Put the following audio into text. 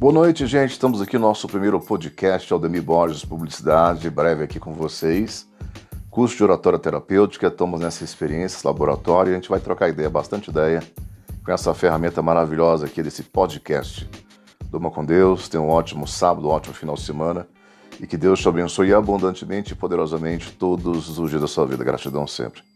Boa noite, gente. Estamos aqui no nosso primeiro podcast, Aldemir Borges Publicidade, breve aqui com vocês. Curso de oratória terapêutica, estamos nessa experiência, laboratório, e a gente vai trocar ideia, bastante ideia, com essa ferramenta maravilhosa aqui desse podcast. Durma com Deus, tenha um ótimo sábado, um ótimo final de semana, e que Deus te abençoe abundantemente e poderosamente todos os dias da sua vida. Gratidão sempre.